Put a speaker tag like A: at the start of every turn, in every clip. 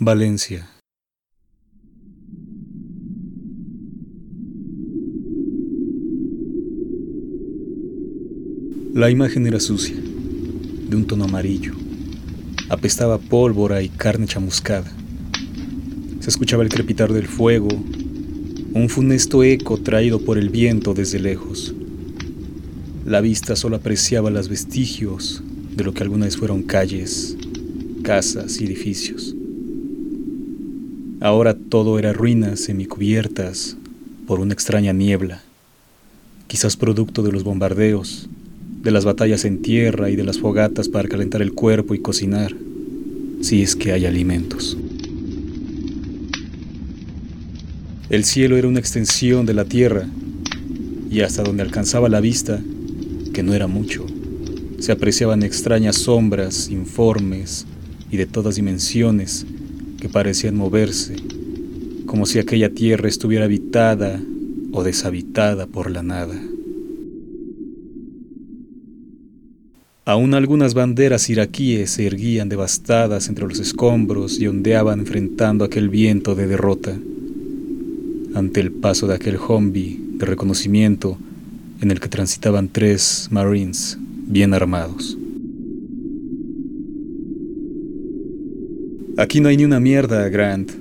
A: Valencia. La imagen era sucia, de un tono amarillo. Apestaba pólvora y carne chamuscada. Se escuchaba el crepitar del fuego, un funesto eco traído por el viento desde lejos. La vista solo apreciaba los vestigios de lo que alguna vez fueron calles, casas y edificios. Ahora todo era ruinas semicubiertas por una extraña niebla, quizás producto de los bombardeos, de las batallas en tierra y de las fogatas para calentar el cuerpo y cocinar, si es que hay alimentos. El cielo era una extensión de la tierra y hasta donde alcanzaba la vista, que no era mucho, se apreciaban extrañas sombras, informes y de todas dimensiones que parecían moverse, como si aquella tierra estuviera habitada o deshabitada por la nada. Aún algunas banderas iraquíes se erguían devastadas entre los escombros y ondeaban enfrentando aquel viento de derrota. Ante el paso de aquel Humvee de reconocimiento en el que transitaban tres Marines bien armados. Aquí no hay ni una mierda, Grant,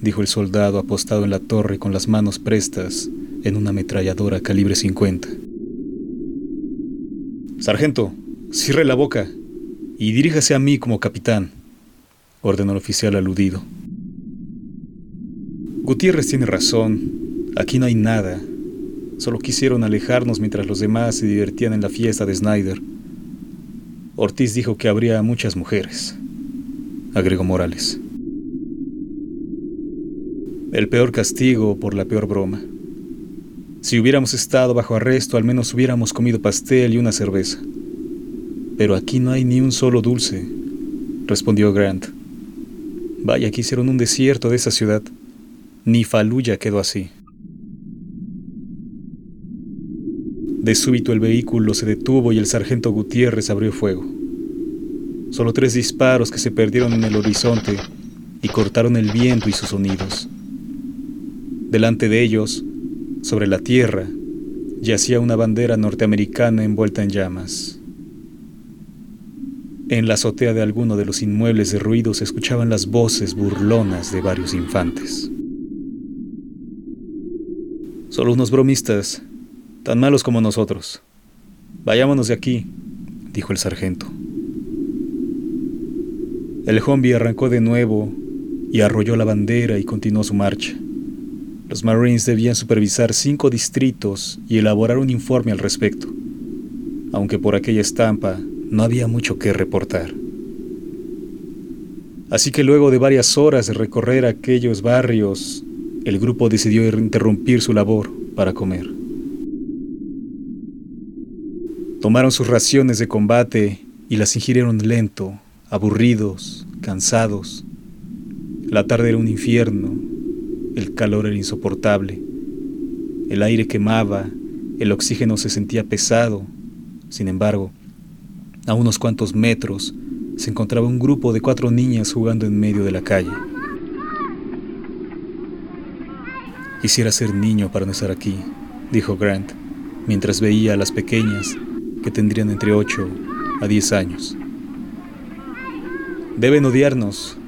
A: dijo el soldado apostado en la torre con las manos prestas en una ametralladora calibre 50. Sargento, cierre la boca y diríjase a mí como capitán, ordenó el oficial aludido. Gutiérrez tiene razón, aquí no hay nada. Solo quisieron alejarnos mientras los demás se divertían en la fiesta de Snyder. Ortiz dijo que habría muchas mujeres, agregó Morales. El peor castigo por la peor broma. Si hubiéramos estado bajo arresto, al menos hubiéramos comido pastel y una cerveza. Pero aquí no hay ni un solo dulce, respondió Grant. Vaya que hicieron un desierto de esa ciudad. Ni Faluya quedó así. De súbito el vehículo se detuvo y el sargento Gutiérrez abrió fuego. Solo tres disparos que se perdieron en el horizonte y cortaron el viento y sus sonidos. Delante de ellos, sobre la tierra yacía una bandera norteamericana envuelta en llamas. En la azotea de alguno de los inmuebles de ruido se escuchaban las voces burlonas de varios infantes. Solo unos bromistas, tan malos como nosotros. Vayámonos de aquí, dijo el sargento. El zombie arrancó de nuevo y arrolló la bandera y continuó su marcha. Los Marines debían supervisar cinco distritos y elaborar un informe al respecto, aunque por aquella estampa no había mucho que reportar. Así que luego de varias horas de recorrer aquellos barrios, el grupo decidió interrumpir su labor para comer. Tomaron sus raciones de combate y las ingirieron lento, aburridos, cansados. La tarde era un infierno el calor era insoportable. El aire quemaba, el oxígeno se sentía pesado. Sin embargo, a unos cuantos metros se encontraba un grupo de cuatro niñas jugando en medio de la calle. Quisiera ser niño para no estar aquí, dijo Grant, mientras veía a las pequeñas, que tendrían entre 8 a 10 años. Deben odiarnos,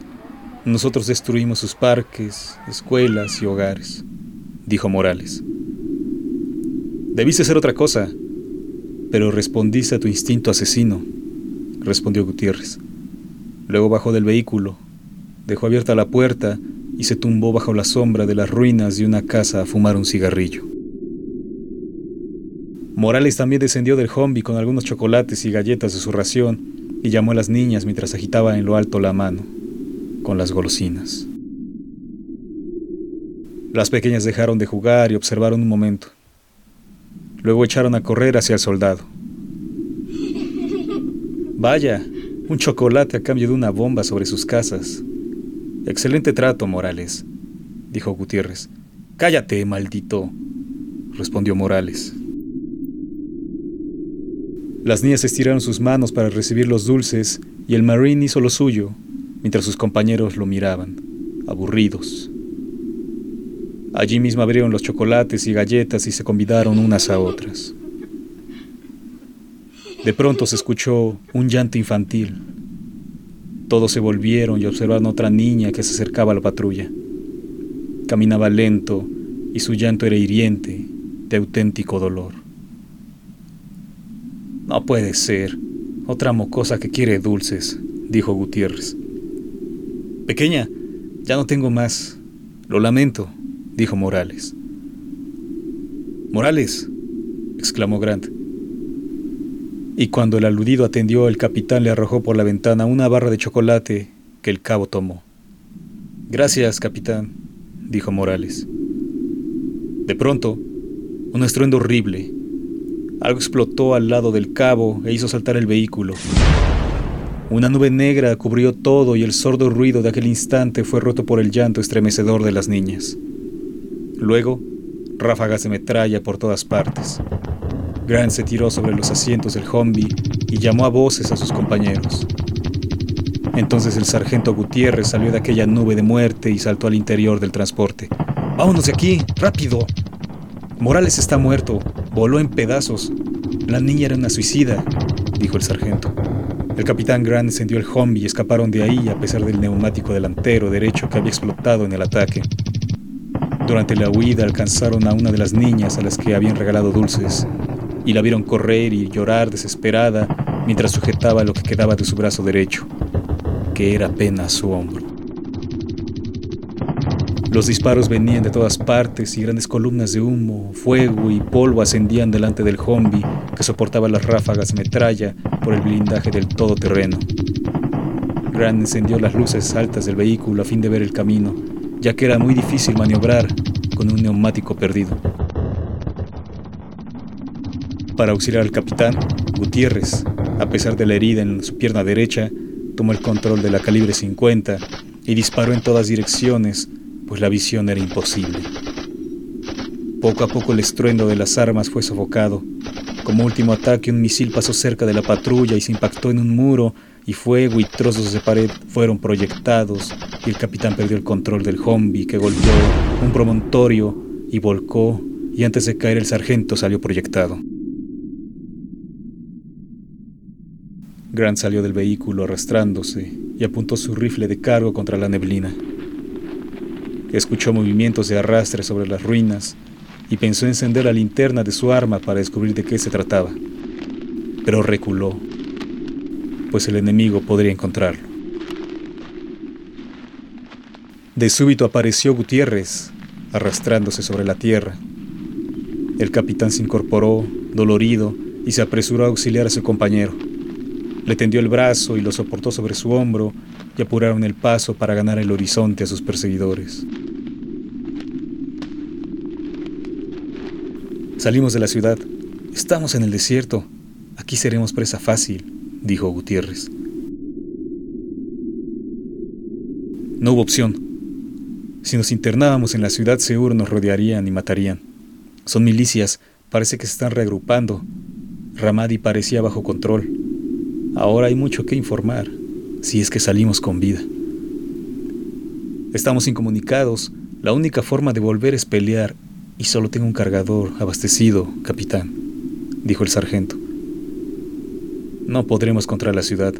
A: nosotros destruimos sus parques, escuelas y hogares, dijo Morales. Debiste hacer otra cosa, pero respondiste a tu instinto asesino, respondió Gutiérrez. Luego bajó del vehículo, dejó abierta la puerta y se tumbó bajo la sombra de las ruinas de una casa a fumar un cigarrillo. Morales también descendió del hombi con algunos chocolates y galletas de su ración y llamó a las niñas mientras agitaba en lo alto la mano con las golosinas. Las pequeñas dejaron de jugar y observaron un momento. Luego echaron a correr hacia el soldado. Vaya, un chocolate a cambio de una bomba sobre sus casas. Excelente trato, Morales, dijo Gutiérrez. Cállate, maldito, respondió Morales. Las niñas estiraron sus manos para recibir los dulces y el marín hizo lo suyo, mientras sus compañeros lo miraban, aburridos. Allí mismo abrieron los chocolates y galletas y se convidaron unas a otras. De pronto se escuchó un llanto infantil. Todos se volvieron y observaron a otra niña que se acercaba a la patrulla. Caminaba lento y su llanto era hiriente, de auténtico dolor. No puede ser. Otra mocosa que quiere dulces, dijo Gutiérrez. Pequeña, ya no tengo más. Lo lamento, dijo Morales. Morales, exclamó Grant. Y cuando el aludido atendió, el capitán le arrojó por la ventana una barra de chocolate que el cabo tomó. Gracias, capitán, dijo Morales. De pronto, un estruendo horrible. Algo explotó al lado del cabo e hizo saltar el vehículo. Una nube negra cubrió todo y el sordo ruido de aquel instante fue roto por el llanto estremecedor de las niñas. Luego, ráfagas de metralla por todas partes. Grant se tiró sobre los asientos del Humvee y llamó a voces a sus compañeros. Entonces el sargento Gutiérrez salió de aquella nube de muerte y saltó al interior del transporte. ¡Vámonos de aquí! ¡Rápido! Morales está muerto. Voló en pedazos. La niña era una suicida, dijo el sargento. El capitán Grant encendió el Humvee y escaparon de ahí a pesar del neumático delantero derecho que había explotado en el ataque. Durante la huida alcanzaron a una de las niñas a las que habían regalado dulces y la vieron correr y llorar desesperada mientras sujetaba lo que quedaba de su brazo derecho, que era apenas su hombro. Los disparos venían de todas partes y grandes columnas de humo, fuego y polvo ascendían delante del Humvee que soportaba las ráfagas de metralla por el blindaje del todoterreno. Grant encendió las luces altas del vehículo a fin de ver el camino ya que era muy difícil maniobrar con un neumático perdido. Para auxiliar al capitán, Gutiérrez, a pesar de la herida en su pierna derecha, tomó el control de la calibre 50 y disparó en todas direcciones, pues la visión era imposible. Poco a poco el estruendo de las armas fue sofocado. Como último ataque, un misil pasó cerca de la patrulla y se impactó en un muro y fuego y trozos de pared fueron proyectados y el capitán perdió el control del Humvee que golpeó un promontorio y volcó y antes de caer el sargento salió proyectado. Grant salió del vehículo arrastrándose y apuntó su rifle de cargo contra la neblina. Escuchó movimientos de arrastre sobre las ruinas y pensó encender la linterna de su arma para descubrir de qué se trataba, pero reculó pues el enemigo podría encontrarlo. De súbito apareció Gutiérrez, arrastrándose sobre la tierra. El capitán se incorporó, dolorido, y se apresuró a auxiliar a su compañero. Le tendió el brazo y lo soportó sobre su hombro y apuraron el paso para ganar el horizonte a sus perseguidores. Salimos de la ciudad. Estamos en el desierto. Aquí seremos presa fácil dijo Gutiérrez. No hubo opción. Si nos internábamos en la ciudad seguro nos rodearían y matarían. Son milicias, parece que se están reagrupando. Ramadi parecía bajo control. Ahora hay mucho que informar, si es que salimos con vida. Estamos incomunicados. La única forma de volver es pelear, y solo tengo un cargador abastecido, capitán, dijo el sargento. No podremos contra la ciudad.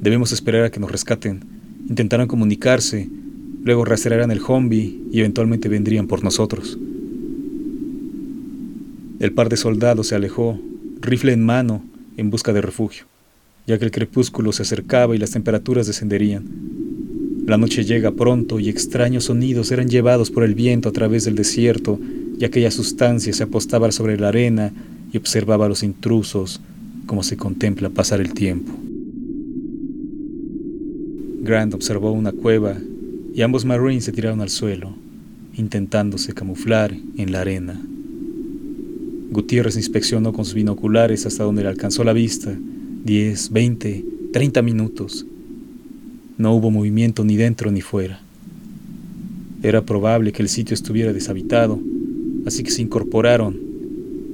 A: Debemos esperar a que nos rescaten. Intentarán comunicarse, luego rastrearán el Humvee y eventualmente vendrían por nosotros. El par de soldados se alejó, rifle en mano, en busca de refugio, ya que el crepúsculo se acercaba y las temperaturas descenderían. La noche llega pronto y extraños sonidos eran llevados por el viento a través del desierto y aquella sustancia se apostaba sobre la arena y observaba a los intrusos como se contempla pasar el tiempo. Grant observó una cueva y ambos Marines se tiraron al suelo, intentándose camuflar en la arena. Gutiérrez inspeccionó con sus binoculares hasta donde le alcanzó la vista, 10, 20, 30 minutos. No hubo movimiento ni dentro ni fuera. Era probable que el sitio estuviera deshabitado, así que se incorporaron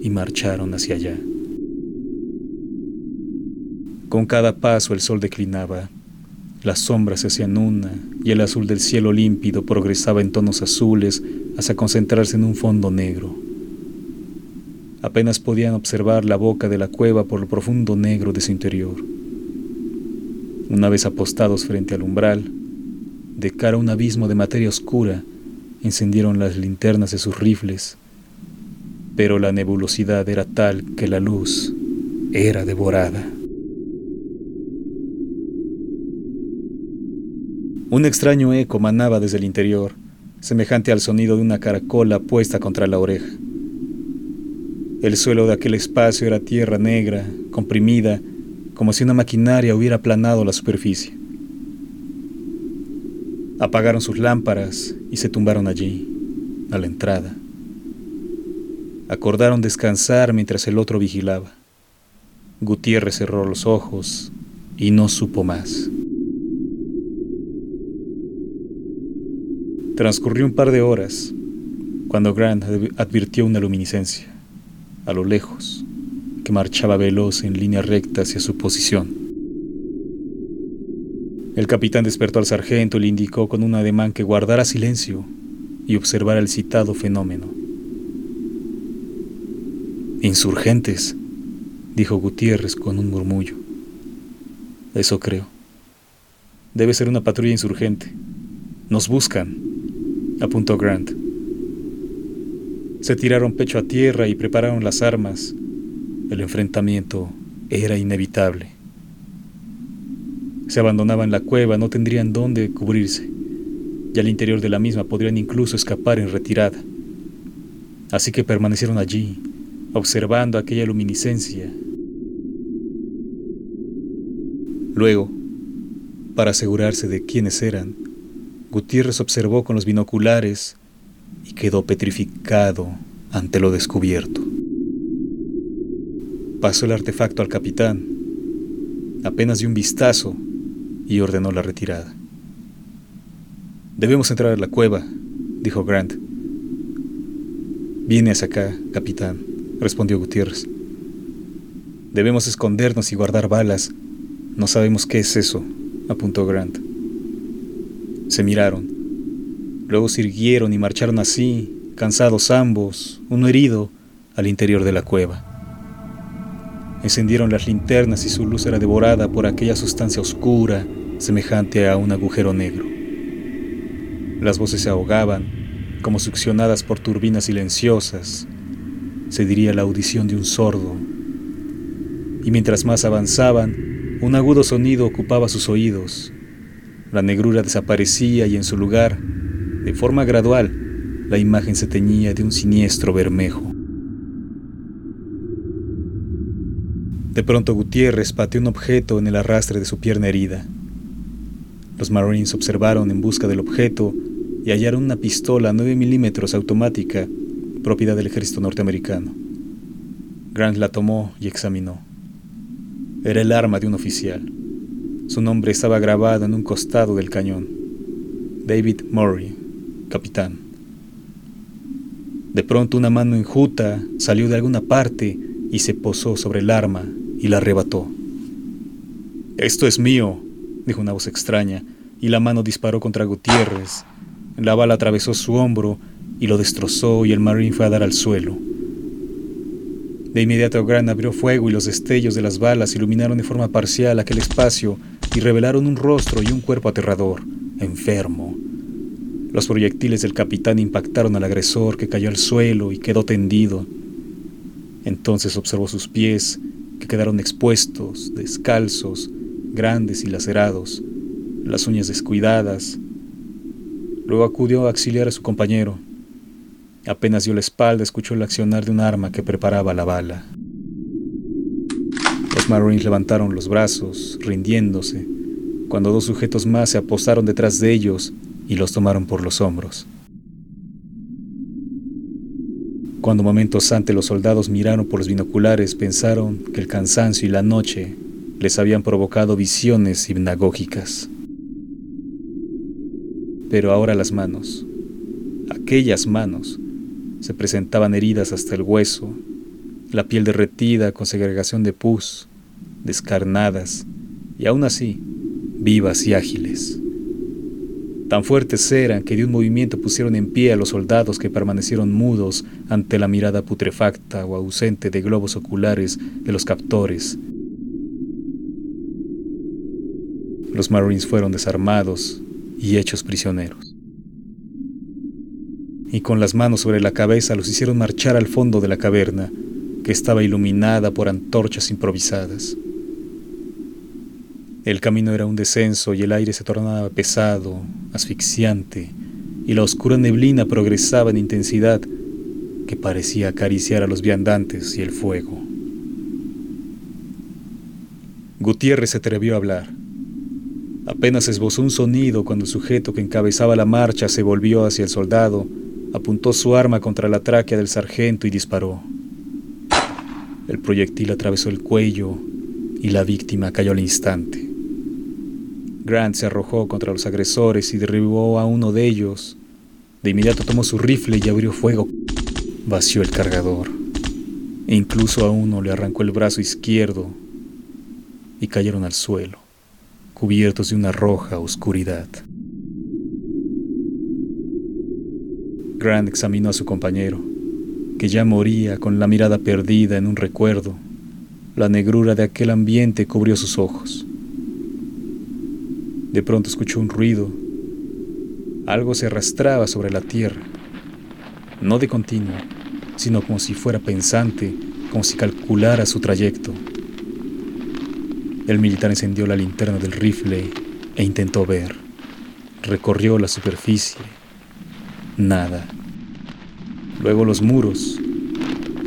A: y marcharon hacia allá. Con cada paso el sol declinaba. Las sombras se hacían una y el azul del cielo límpido progresaba en tonos azules hasta concentrarse en un fondo negro. Apenas podían observar la boca de la cueva por lo profundo negro de su interior. Una vez apostados frente al umbral, de cara a un abismo de materia oscura, encendieron las linternas de sus rifles, pero la nebulosidad era tal que la luz era devorada. Un extraño eco manaba desde el interior, semejante al sonido de una caracola puesta contra la oreja. El suelo de aquel espacio era tierra negra, comprimida, como si una maquinaria hubiera aplanado la superficie. Apagaron sus lámparas y se tumbaron allí, a la entrada. Acordaron descansar mientras el otro vigilaba. Gutiérrez cerró los ojos y no supo más. Transcurrió un par de horas cuando Grant advirtió una luminiscencia, a lo lejos, que marchaba veloz en línea recta hacia su posición. El capitán despertó al sargento y le indicó con un ademán que guardara silencio y observara el citado fenómeno. Insurgentes, dijo Gutiérrez con un murmullo. Eso creo. Debe ser una patrulla insurgente. Nos buscan, apuntó Grant. Se tiraron pecho a tierra y prepararon las armas. El enfrentamiento era inevitable. Se abandonaban la cueva, no tendrían dónde cubrirse, y al interior de la misma podrían incluso escapar en retirada. Así que permanecieron allí, observando aquella luminiscencia. Luego, para asegurarse de quiénes eran, Gutiérrez observó con los binoculares quedó petrificado ante lo descubierto. Pasó el artefacto al capitán. Apenas dio un vistazo y ordenó la retirada. Debemos entrar a la cueva, dijo Grant. Viene hacia acá, capitán, respondió Gutiérrez. Debemos escondernos y guardar balas. No sabemos qué es eso, apuntó Grant. Se miraron. Luego sirvieron y marcharon así, cansados ambos, uno herido, al interior de la cueva. Encendieron las linternas y su luz era devorada por aquella sustancia oscura, semejante a un agujero negro. Las voces se ahogaban, como succionadas por turbinas silenciosas, se diría la audición de un sordo. Y mientras más avanzaban, un agudo sonido ocupaba sus oídos. La negrura desaparecía y en su lugar, de forma gradual, la imagen se teñía de un siniestro bermejo. De pronto Gutiérrez pateó un objeto en el arrastre de su pierna herida. Los Marines observaron en busca del objeto y hallaron una pistola 9 milímetros automática, propiedad del ejército norteamericano. Grant la tomó y examinó. Era el arma de un oficial. Su nombre estaba grabado en un costado del cañón. David Murray, capitán. De pronto una mano enjuta salió de alguna parte y se posó sobre el arma y la arrebató. Esto es mío, dijo una voz extraña, y la mano disparó contra Gutiérrez. La bala atravesó su hombro y lo destrozó y el marín fue a dar al suelo. De inmediato Grant abrió fuego y los destellos de las balas iluminaron de forma parcial aquel espacio y revelaron un rostro y un cuerpo aterrador, enfermo. Los proyectiles del capitán impactaron al agresor que cayó al suelo y quedó tendido. Entonces observó sus pies, que quedaron expuestos, descalzos, grandes y lacerados, las uñas descuidadas. Luego acudió a auxiliar a su compañero. Apenas dio la espalda, escuchó el accionar de un arma que preparaba la bala. Los Marines levantaron los brazos, rindiéndose, cuando dos sujetos más se apostaron detrás de ellos y los tomaron por los hombros. Cuando momentos antes los soldados miraron por los binoculares, pensaron que el cansancio y la noche les habían provocado visiones hipnagógicas. Pero ahora las manos, aquellas manos, se presentaban heridas hasta el hueso, la piel derretida con segregación de pus, descarnadas, y aún así vivas y ágiles. Tan fuertes eran que de un movimiento pusieron en pie a los soldados que permanecieron mudos ante la mirada putrefacta o ausente de globos oculares de los captores. Los Marines fueron desarmados y hechos prisioneros. Y con las manos sobre la cabeza los hicieron marchar al fondo de la caverna, que estaba iluminada por antorchas improvisadas. El camino era un descenso y el aire se tornaba pesado, asfixiante, y la oscura neblina progresaba en intensidad que parecía acariciar a los viandantes y el fuego. Gutiérrez se atrevió a hablar. Apenas esbozó un sonido cuando el sujeto que encabezaba la marcha se volvió hacia el soldado, apuntó su arma contra la tráquea del sargento y disparó. El proyectil atravesó el cuello y la víctima cayó al instante. Grant se arrojó contra los agresores y derribó a uno de ellos. De inmediato tomó su rifle y abrió fuego. Vació el cargador. E incluso a uno le arrancó el brazo izquierdo y cayeron al suelo, cubiertos de una roja oscuridad. Grant examinó a su compañero, que ya moría con la mirada perdida en un recuerdo. La negrura de aquel ambiente cubrió sus ojos. De pronto escuchó un ruido. Algo se arrastraba sobre la tierra, no de continuo, sino como si fuera pensante, como si calculara su trayecto. El militar encendió la linterna del rifle e intentó ver. Recorrió la superficie. Nada. Luego los muros.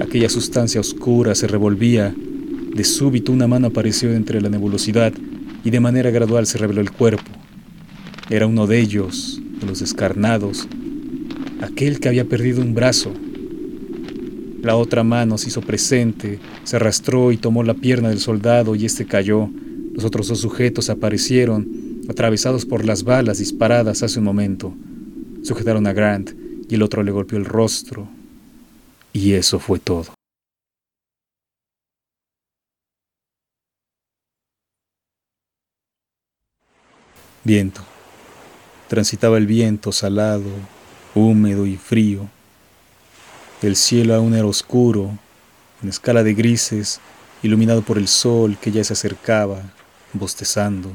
A: Aquella sustancia oscura se revolvía. De súbito una mano apareció entre la nebulosidad y de manera gradual se reveló el cuerpo. Era uno de ellos, de los descarnados, aquel que había perdido un brazo. La otra mano se hizo presente, se arrastró y tomó la pierna del soldado y éste cayó. Los otros dos sujetos aparecieron, atravesados por las balas disparadas hace un momento. Sujetaron a Grant y el otro le golpeó el rostro. Y eso fue todo. Viento. Transitaba el viento salado, húmedo y frío. El cielo aún era oscuro, en escala de grises, iluminado por el sol que ya se acercaba, bostezando.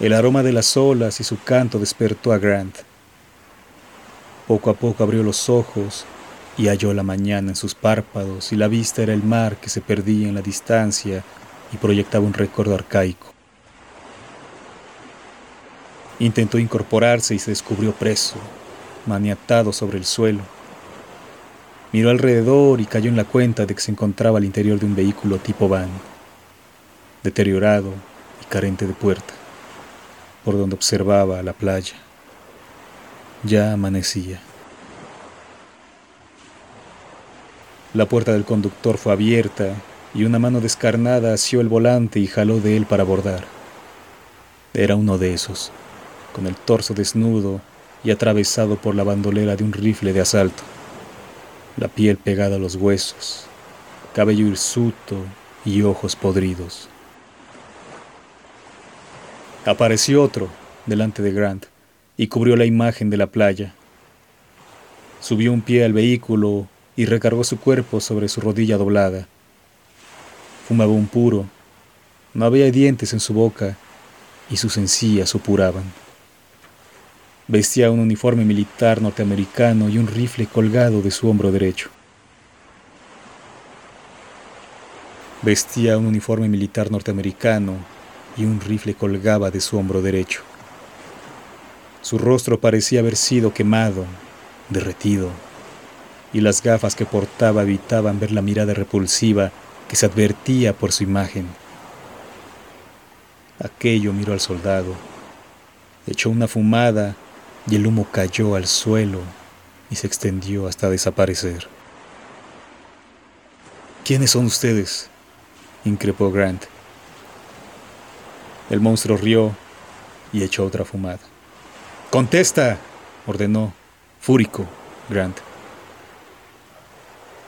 A: El aroma de las olas y su canto despertó a Grant. Poco a poco abrió los ojos y halló la mañana en sus párpados y la vista era el mar que se perdía en la distancia y proyectaba un recuerdo arcaico. Intentó incorporarse y se descubrió preso, maniatado sobre el suelo. Miró alrededor y cayó en la cuenta de que se encontraba al interior de un vehículo tipo van, deteriorado y carente de puerta, por donde observaba la playa. Ya amanecía. La puerta del conductor fue abierta y una mano descarnada asió el volante y jaló de él para abordar. Era uno de esos con el torso desnudo y atravesado por la bandolera de un rifle de asalto, la piel pegada a los huesos, cabello hirsuto y ojos podridos. Apareció otro delante de Grant y cubrió la imagen de la playa. Subió un pie al vehículo y recargó su cuerpo sobre su rodilla doblada. Fumaba un puro, no había dientes en su boca y sus encías supuraban. Vestía un uniforme militar norteamericano y un rifle colgado de su hombro derecho. Vestía un uniforme militar norteamericano y un rifle colgaba de su hombro derecho. Su rostro parecía haber sido quemado, derretido, y las gafas que portaba evitaban ver la mirada repulsiva que se advertía por su imagen. Aquello miró al soldado, echó una fumada y el humo cayó al suelo y se extendió hasta desaparecer. ¿Quiénes son ustedes? increpó Grant. El monstruo rió y echó otra fumada. ¡Contesta! ordenó, fúrico, Grant.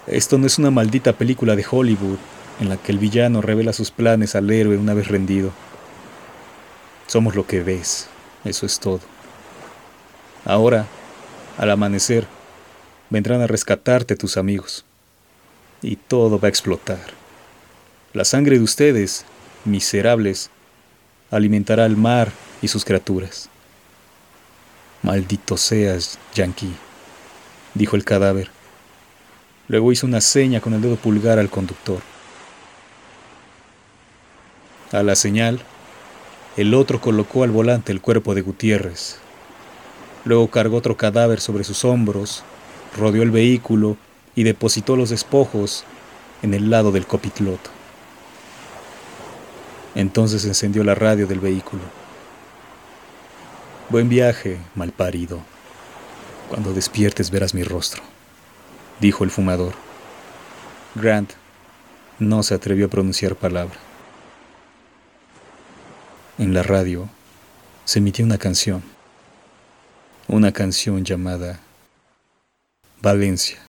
A: Esto no es una maldita película de Hollywood en la que el villano revela sus planes al héroe una vez rendido. Somos lo que ves, eso es todo. Ahora, al amanecer, vendrán a rescatarte tus amigos. Y todo va a explotar. La sangre de ustedes, miserables, alimentará al mar y sus criaturas. Maldito seas, Yankee, dijo el cadáver. Luego hizo una seña con el dedo pulgar al conductor. A la señal, el otro colocó al volante el cuerpo de Gutiérrez. Luego cargó otro cadáver sobre sus hombros, rodeó el vehículo y depositó los despojos en el lado del copiloto. Entonces encendió la radio del vehículo. Buen viaje, malparido. Cuando despiertes verás mi rostro, dijo el fumador. Grant no se atrevió a pronunciar palabra. En la radio se emitió una canción, una canción llamada Valencia.